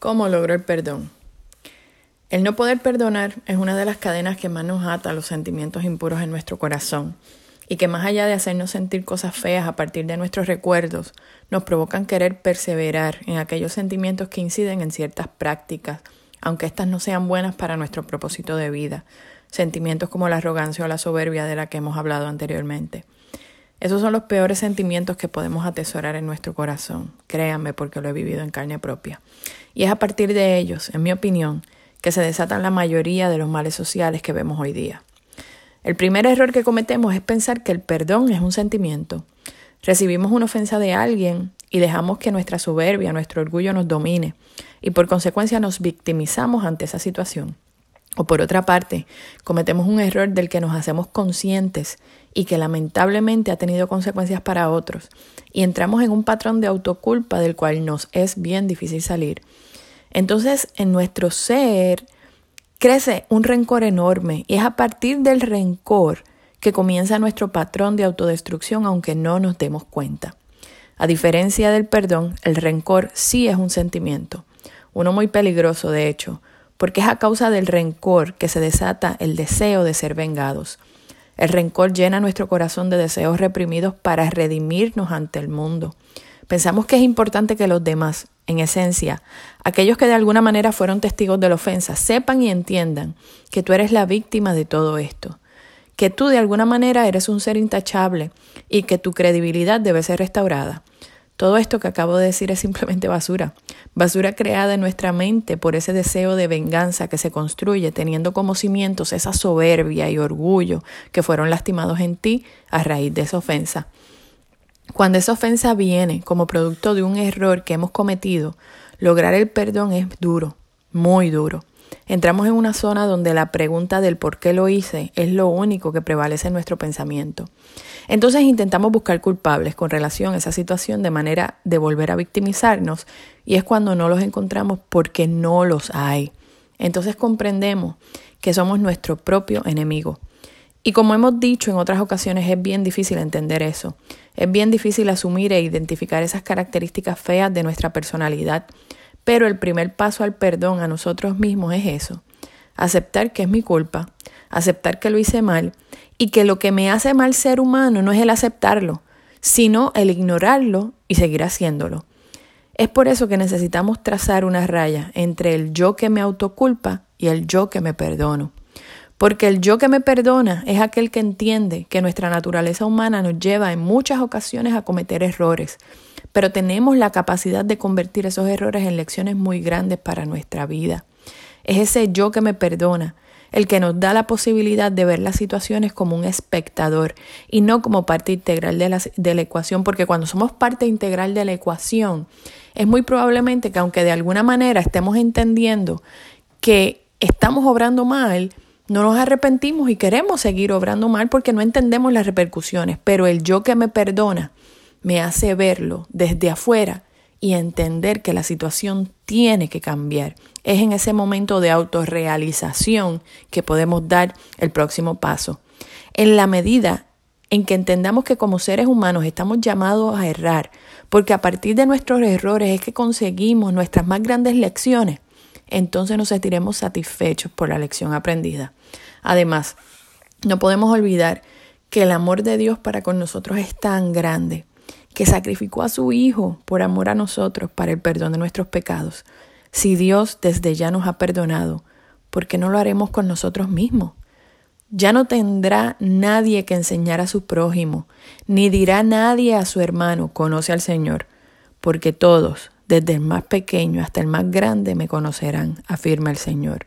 ¿Cómo logro el perdón? El no poder perdonar es una de las cadenas que más nos ata a los sentimientos impuros en nuestro corazón y que más allá de hacernos sentir cosas feas a partir de nuestros recuerdos, nos provocan querer perseverar en aquellos sentimientos que inciden en ciertas prácticas, aunque éstas no sean buenas para nuestro propósito de vida, sentimientos como la arrogancia o la soberbia de la que hemos hablado anteriormente. Esos son los peores sentimientos que podemos atesorar en nuestro corazón, créanme porque lo he vivido en carne propia. Y es a partir de ellos, en mi opinión, que se desatan la mayoría de los males sociales que vemos hoy día. El primer error que cometemos es pensar que el perdón es un sentimiento. Recibimos una ofensa de alguien y dejamos que nuestra soberbia, nuestro orgullo nos domine y por consecuencia nos victimizamos ante esa situación. O por otra parte, cometemos un error del que nos hacemos conscientes y que lamentablemente ha tenido consecuencias para otros, y entramos en un patrón de autoculpa del cual nos es bien difícil salir. Entonces, en nuestro ser crece un rencor enorme y es a partir del rencor que comienza nuestro patrón de autodestrucción aunque no nos demos cuenta. A diferencia del perdón, el rencor sí es un sentimiento, uno muy peligroso de hecho, porque es a causa del rencor que se desata el deseo de ser vengados. El rencor llena nuestro corazón de deseos reprimidos para redimirnos ante el mundo. Pensamos que es importante que los demás, en esencia, aquellos que de alguna manera fueron testigos de la ofensa, sepan y entiendan que tú eres la víctima de todo esto, que tú de alguna manera eres un ser intachable y que tu credibilidad debe ser restaurada. Todo esto que acabo de decir es simplemente basura, basura creada en nuestra mente por ese deseo de venganza que se construye teniendo como cimientos esa soberbia y orgullo que fueron lastimados en ti a raíz de esa ofensa. Cuando esa ofensa viene como producto de un error que hemos cometido, lograr el perdón es duro, muy duro. Entramos en una zona donde la pregunta del por qué lo hice es lo único que prevalece en nuestro pensamiento. Entonces intentamos buscar culpables con relación a esa situación de manera de volver a victimizarnos y es cuando no los encontramos porque no los hay. Entonces comprendemos que somos nuestro propio enemigo. Y como hemos dicho en otras ocasiones, es bien difícil entender eso. Es bien difícil asumir e identificar esas características feas de nuestra personalidad. Pero el primer paso al perdón a nosotros mismos es eso. Aceptar que es mi culpa, aceptar que lo hice mal y que lo que me hace mal ser humano no es el aceptarlo, sino el ignorarlo y seguir haciéndolo. Es por eso que necesitamos trazar una raya entre el yo que me autoculpa y el yo que me perdono. Porque el yo que me perdona es aquel que entiende que nuestra naturaleza humana nos lleva en muchas ocasiones a cometer errores, pero tenemos la capacidad de convertir esos errores en lecciones muy grandes para nuestra vida. Es ese yo que me perdona el que nos da la posibilidad de ver las situaciones como un espectador y no como parte integral de la, de la, ecuación, porque cuando somos parte integral de la ecuación, es muy probablemente que aunque de alguna manera estemos entendiendo que estamos obrando mal, no nos arrepentimos y queremos seguir obrando mal porque no entendemos las repercusiones, pero el yo que me perdona me hace verlo desde afuera y entender que la situación tiene que cambiar. Es en ese momento de autorrealización que podemos dar el próximo paso. En la medida en que entendamos que como seres humanos estamos llamados a errar, porque a partir de nuestros errores es que conseguimos nuestras más grandes lecciones, entonces nos sentiremos satisfechos por la lección aprendida. Además, no podemos olvidar que el amor de Dios para con nosotros es tan grande que sacrificó a su Hijo por amor a nosotros para el perdón de nuestros pecados. Si Dios desde ya nos ha perdonado, ¿por qué no lo haremos con nosotros mismos? Ya no tendrá nadie que enseñar a su prójimo, ni dirá nadie a su hermano, conoce al Señor, porque todos, desde el más pequeño hasta el más grande, me conocerán, afirma el Señor.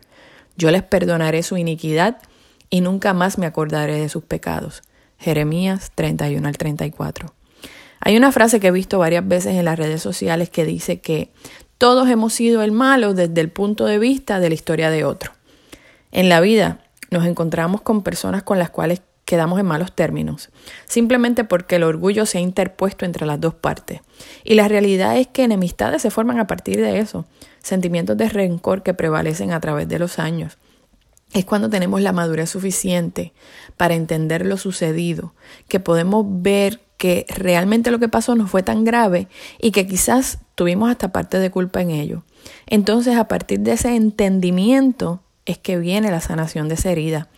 Yo les perdonaré su iniquidad y nunca más me acordaré de sus pecados. Jeremías 31 al 34. Hay una frase que he visto varias veces en las redes sociales que dice que todos hemos sido el malo desde el punto de vista de la historia de otro. En la vida nos encontramos con personas con las cuales quedamos en malos términos, simplemente porque el orgullo se ha interpuesto entre las dos partes. Y la realidad es que enemistades se forman a partir de eso, sentimientos de rencor que prevalecen a través de los años. Es cuando tenemos la madurez suficiente para entender lo sucedido, que podemos ver que realmente lo que pasó no fue tan grave y que quizás tuvimos hasta parte de culpa en ello. Entonces, a partir de ese entendimiento es que viene la sanación de esa herida.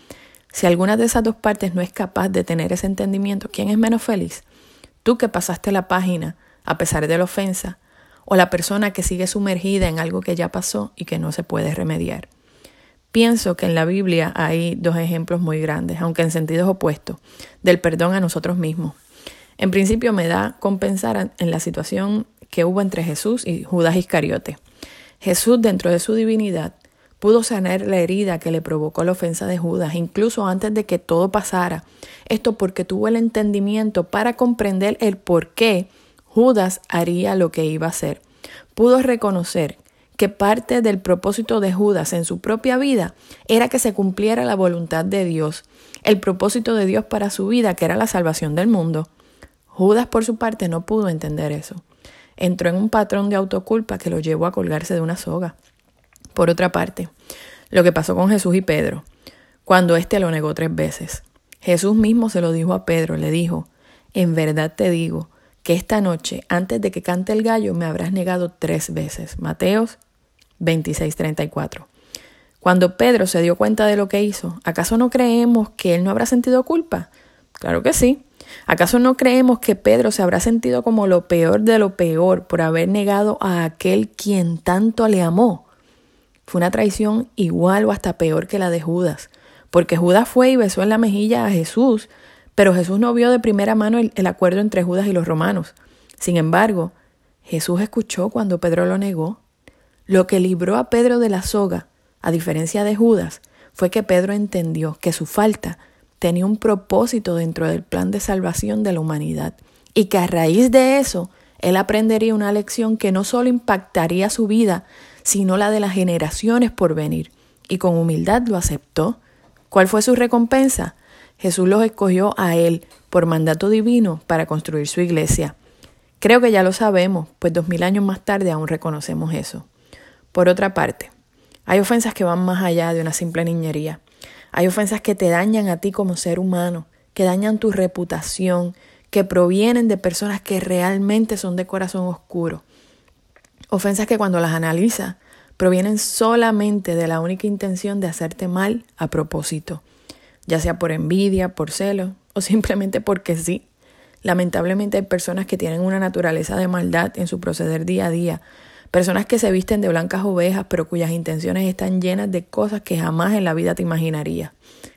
Si alguna de esas dos partes no es capaz de tener ese entendimiento, ¿quién es menos feliz? Tú que pasaste la página a pesar de la ofensa, o la persona que sigue sumergida en algo que ya pasó y que no se puede remediar. Pienso que en la Biblia hay dos ejemplos muy grandes, aunque en sentidos opuestos, del perdón a nosotros mismos. En principio me da compensar en la situación que hubo entre Jesús y Judas Iscariote. Jesús, dentro de su divinidad, pudo sanar la herida que le provocó la ofensa de Judas, incluso antes de que todo pasara. Esto porque tuvo el entendimiento para comprender el por qué Judas haría lo que iba a hacer. Pudo reconocer que parte del propósito de Judas en su propia vida era que se cumpliera la voluntad de Dios, el propósito de Dios para su vida, que era la salvación del mundo. Judas, por su parte, no pudo entender eso. Entró en un patrón de autoculpa que lo llevó a colgarse de una soga. Por otra parte, lo que pasó con Jesús y Pedro, cuando éste lo negó tres veces. Jesús mismo se lo dijo a Pedro, le dijo, en verdad te digo, que esta noche, antes de que cante el gallo, me habrás negado tres veces. Mateos 26:34. Cuando Pedro se dio cuenta de lo que hizo, ¿acaso no creemos que él no habrá sentido culpa? Claro que sí. ¿Acaso no creemos que Pedro se habrá sentido como lo peor de lo peor por haber negado a aquel quien tanto le amó? Fue una traición igual o hasta peor que la de Judas, porque Judas fue y besó en la mejilla a Jesús, pero Jesús no vio de primera mano el, acuerdo entre Judas y los romanos. Sin embargo, Jesús escuchó cuando Pedro lo negó lo que libró a Pedro de la soga, a diferencia de Judas, fue que Pedro entendió que su falta tenía un propósito dentro del plan de salvación de la humanidad y que a raíz de eso él aprendería una lección que no solo impactaría su vida, sino la de las generaciones por venir. Y con humildad lo aceptó. ¿Cuál fue su recompensa? Jesús los escogió a él por mandato divino para construir su iglesia. Creo que ya lo sabemos, pues dos mil años más tarde aún reconocemos eso. Por otra parte, hay ofensas que van más allá de una simple niñería. Hay ofensas que te dañan a ti como ser humano, que dañan tu reputación, que provienen de personas que realmente son de corazón oscuro. Ofensas que cuando las analizas provienen solamente de la única intención de hacerte mal a propósito, ya sea por envidia, por celo o simplemente porque sí. Lamentablemente hay personas que tienen una naturaleza de maldad en su proceder día a día, Personas que se visten de blancas ovejas, pero cuyas intenciones están llenas de cosas que jamás en la vida te imaginarías.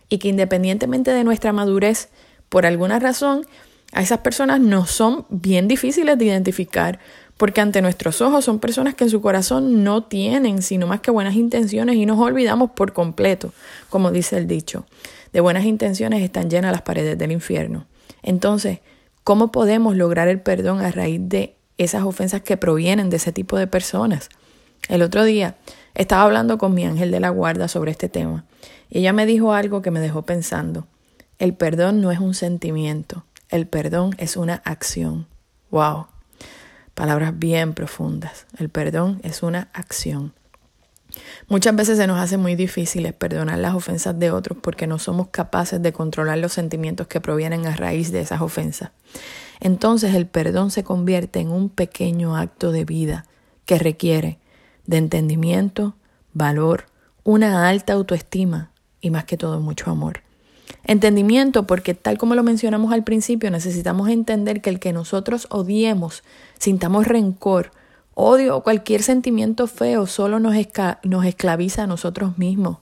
Y que independientemente de nuestra madurez, por alguna razón, a esas personas no son bien difíciles de identificar, porque ante nuestros ojos son personas que en su corazón no tienen sino más que buenas intenciones y nos olvidamos por completo, como dice el dicho. De buenas intenciones están llenas las paredes del infierno. Entonces, ¿cómo podemos lograr el perdón a raíz de esas ofensas que provienen de ese tipo de personas. El otro día estaba hablando con mi ángel de la guarda sobre este tema y ella me dijo algo que me dejó pensando. El perdón no es un sentimiento, el perdón es una acción. ¡Wow! Palabras bien profundas. El perdón es una acción. Muchas veces se nos hace muy difícil perdonar las ofensas de otros porque no somos capaces de controlar los sentimientos que provienen a raíz de esas ofensas. Entonces el perdón se convierte en un pequeño acto de vida que requiere de entendimiento, valor, una alta autoestima y más que todo mucho amor. Entendimiento porque tal como lo mencionamos al principio, necesitamos entender que el que nosotros odiemos, sintamos rencor, odio o cualquier sentimiento feo solo nos, esclaviza a nosotros mismos.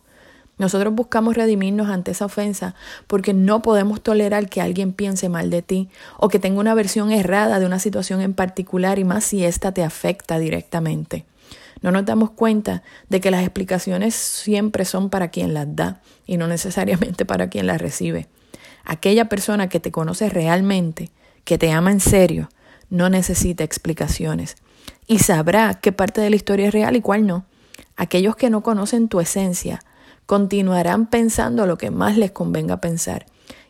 Nosotros buscamos redimirnos ante esa ofensa porque no podemos tolerar que alguien piense mal de ti o que tenga una versión errada de una situación en particular y más si ésta te afecta directamente. No nos damos cuenta de que las explicaciones siempre son para quien las da y no necesariamente para quien las recibe. Aquella persona que te conoce realmente, que te ama en serio, no necesita explicaciones y sabrá qué parte de la historia es real y cuál no. Aquellos que no conocen tu esencia, continuarán pensando lo que más les convenga pensar.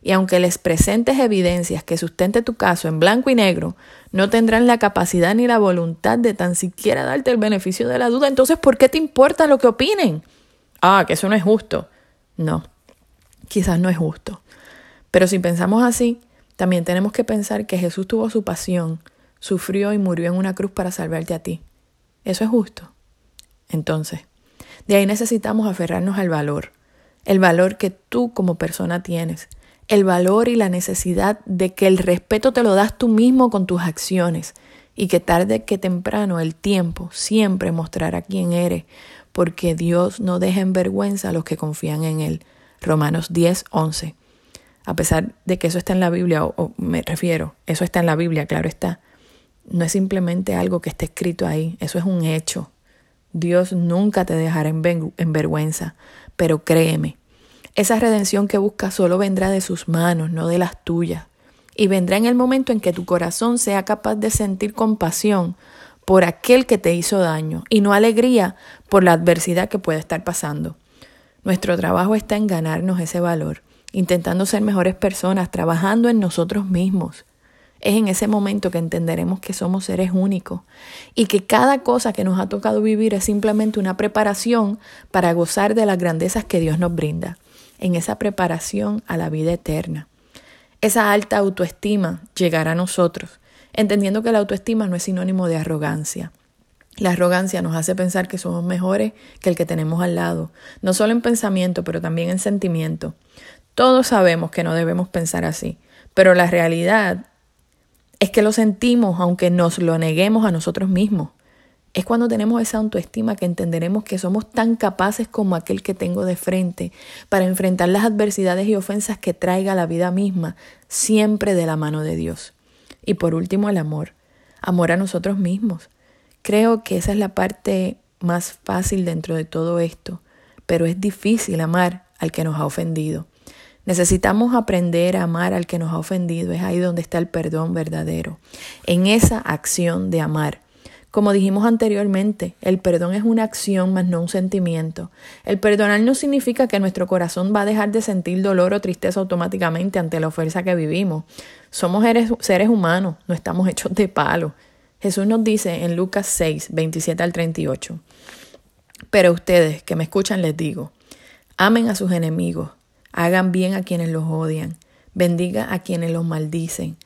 Y aunque les presentes evidencias que sustente tu caso en blanco y negro, no tendrán la capacidad ni la voluntad de tan siquiera darte el beneficio de la duda. Entonces, ¿por qué te importa lo que opinen? Ah, que eso no es justo. No, quizás no es justo. Pero si pensamos así, también tenemos que pensar que Jesús tuvo su pasión, sufrió y murió en una cruz para salvarte a ti. ¿Eso es justo? Entonces, de ahí necesitamos aferrarnos al valor, el valor que tú como persona tienes, el valor y la necesidad de que el respeto te lo das tú mismo con tus acciones y que tarde que temprano el tiempo siempre mostrará quién eres, porque Dios no deja en vergüenza a los que confían en Él. Romanos 10, 11. A pesar de que eso está en la Biblia, o, me refiero, eso está en la Biblia, claro está, no es simplemente algo que esté escrito ahí, eso es un hecho. Dios nunca te dejará en, en vergüenza, pero créeme, esa redención que buscas solo vendrá de sus manos, no de las tuyas. Y vendrá en el momento en que tu corazón sea capaz de sentir compasión por aquel que te hizo daño y no alegría por la adversidad que puede estar pasando. Nuestro trabajo está en ganarnos ese valor, intentando ser mejores personas, trabajando en nosotros mismos. Es en ese momento que entenderemos que somos seres únicos y que cada cosa que nos ha tocado vivir es simplemente una preparación para gozar de las grandezas que Dios nos brinda en esa preparación a la vida eterna. Esa alta autoestima llegará a nosotros, entendiendo que la autoestima no es sinónimo de arrogancia. La arrogancia nos hace pensar que somos mejores que el que tenemos al lado, no solo en pensamiento, pero también en sentimiento. Todos sabemos que no debemos pensar así, pero la realidad es que lo sentimos aunque nos lo neguemos a nosotros mismos. Es cuando tenemos esa autoestima que entenderemos que somos tan capaces como aquel que tengo de frente para enfrentar las adversidades y ofensas que traiga la vida misma, siempre de la mano de Dios. Y por último, el amor. Amor a nosotros mismos. Creo que esa es la parte más fácil dentro de todo esto, pero es difícil amar al que nos ha ofendido. Necesitamos aprender a amar al que nos ha ofendido. Es ahí donde está el perdón verdadero. En esa acción de amar como dijimos anteriormente, el perdón es una acción más no un sentimiento. El perdonar no significa que nuestro corazón va a dejar de sentir dolor o tristeza automáticamente ante la ofensa que vivimos. Somos seres humanos, no estamos hechos de palo. Jesús nos dice en Lucas 6, 27 al 38. Pero ustedes que me escuchan les digo, amen a sus enemigos, hagan bien a quienes los odian, bendiga a quienes los maldicen,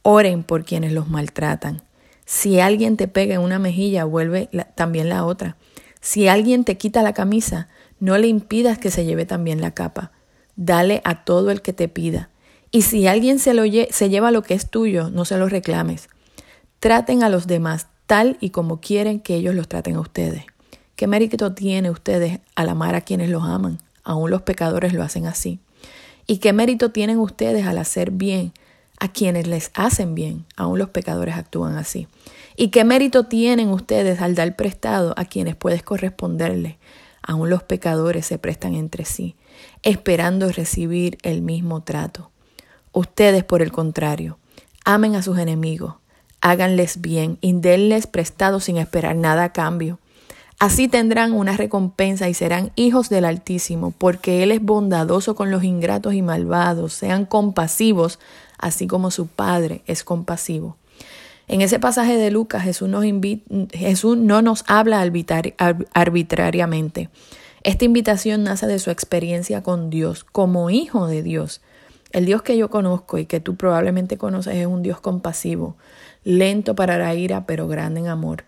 oren por quienes los maltratan. Si alguien te pega en una mejilla, vuelve también la otra. Si alguien te quita la camisa, no le impidas que se lleve también la capa. Dale a todo el que te pida. Y si alguien se, lo se lleva lo que es tuyo, no se lo reclames. Traten a los demás tal y como quieren que ellos los traten a ustedes. ¿Qué mérito tiene ustedes al amar a quienes los aman? Aún los pecadores lo hacen así. ¿Y qué mérito tienen ustedes al hacer bien a quienes les hacen bien, aún los pecadores actúan así. ¿Y qué mérito tienen ustedes al dar prestado a quienes puedes corresponderle? Aún los pecadores se prestan entre sí, esperando recibir el mismo trato. Ustedes, por el contrario, amen a sus enemigos, háganles bien y denles prestado sin esperar nada a cambio. Así tendrán una recompensa y serán hijos del Altísimo, porque Él es bondadoso con los ingratos y malvados. Sean compasivos, así como su Padre es compasivo. En ese pasaje de Lucas, Jesús, no nos habla arbitrariamente. Esta invitación nace de su experiencia con Dios, como hijo de Dios. El Dios que yo conozco y que tú probablemente conoces es un Dios compasivo, lento para la ira, pero grande en amor.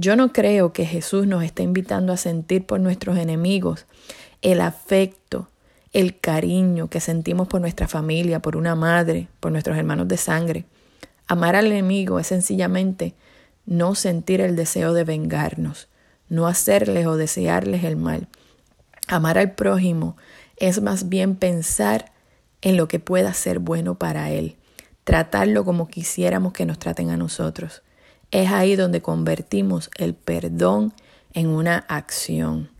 Yo no creo que Jesús nos esté invitando a sentir por nuestros enemigos el afecto, el cariño que sentimos por nuestra familia, por una madre, por nuestros hermanos de sangre. Amar al enemigo es sencillamente no sentir el deseo de vengarnos, no hacerles o desearles el mal. Amar al prójimo es más bien pensar en lo que pueda ser bueno para él, tratarlo como quisiéramos que nos traten a nosotros. Es ahí donde convertimos el perdón en una acción.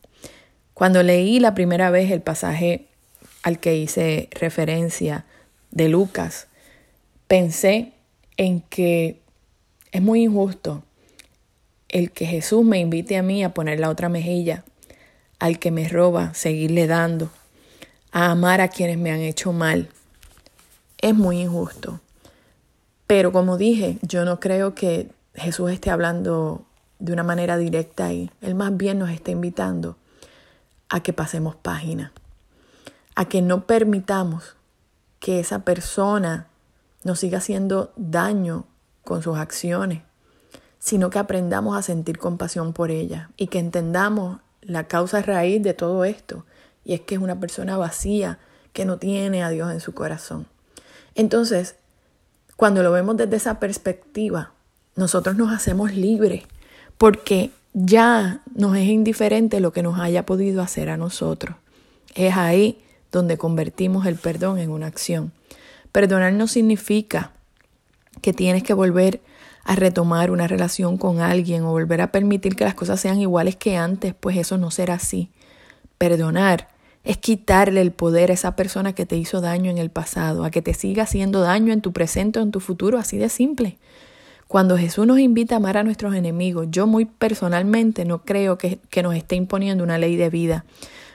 Cuando leí la primera vez el pasaje al que hice referencia de Lucas, pensé en que es muy injusto el que Jesús me invite a mí a poner la otra mejilla, al que me roba, seguirle dando, a amar a quienes me han hecho mal. Es muy injusto. Pero como dije, yo no creo que Jesús esté hablando de una manera directa y Él más bien nos está invitando a que pasemos página, a que no permitamos que esa persona nos siga haciendo daño con sus acciones, sino que aprendamos a sentir compasión por ella y que entendamos la causa raíz de todo esto, y es que es una persona vacía que no tiene a Dios en su corazón. Entonces, cuando lo vemos desde esa perspectiva, nosotros nos hacemos libres porque ya nos es indiferente lo que nos haya podido hacer a nosotros. Es ahí donde convertimos el perdón en una acción. Perdonar no significa que tienes que volver a retomar una relación con alguien o volver a permitir que las cosas sean iguales que antes, pues eso no será así. Perdonar es quitarle el poder a esa persona que te hizo daño en el pasado, a que te siga haciendo daño en tu presente o en tu futuro, así de simple. Cuando Jesús nos invita a amar a nuestros enemigos, yo muy personalmente no creo que, que nos esté imponiendo una ley de vida.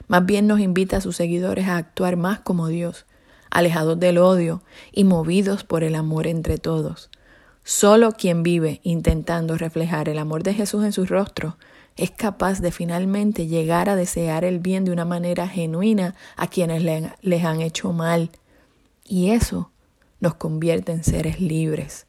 Más bien nos invita a sus seguidores a actuar más como Dios, alejados del odio y movidos por el amor entre todos. Solo quien vive intentando reflejar el amor de Jesús en su rostro es capaz de finalmente llegar a desear el bien de una manera genuina a quienes les han hecho mal. Y eso nos convierte en seres libres.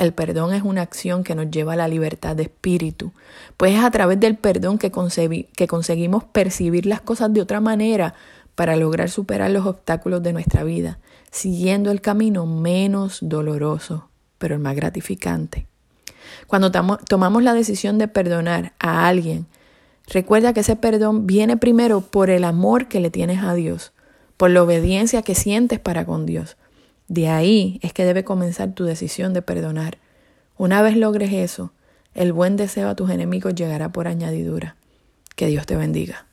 El perdón es una acción que nos lleva a la libertad de espíritu, pues es a través del perdón que, conseguimos percibir las cosas de otra manera para lograr superar los obstáculos de nuestra vida, siguiendo el camino menos doloroso, pero el más gratificante. Cuando tomamos la decisión de perdonar a alguien, recuerda que ese perdón viene primero por el amor que le tienes a Dios, por la obediencia que sientes para con Dios, de ahí es que debe comenzar tu decisión de perdonar. Una vez logres eso, el buen deseo a tus enemigos llegará por añadidura. Que Dios te bendiga.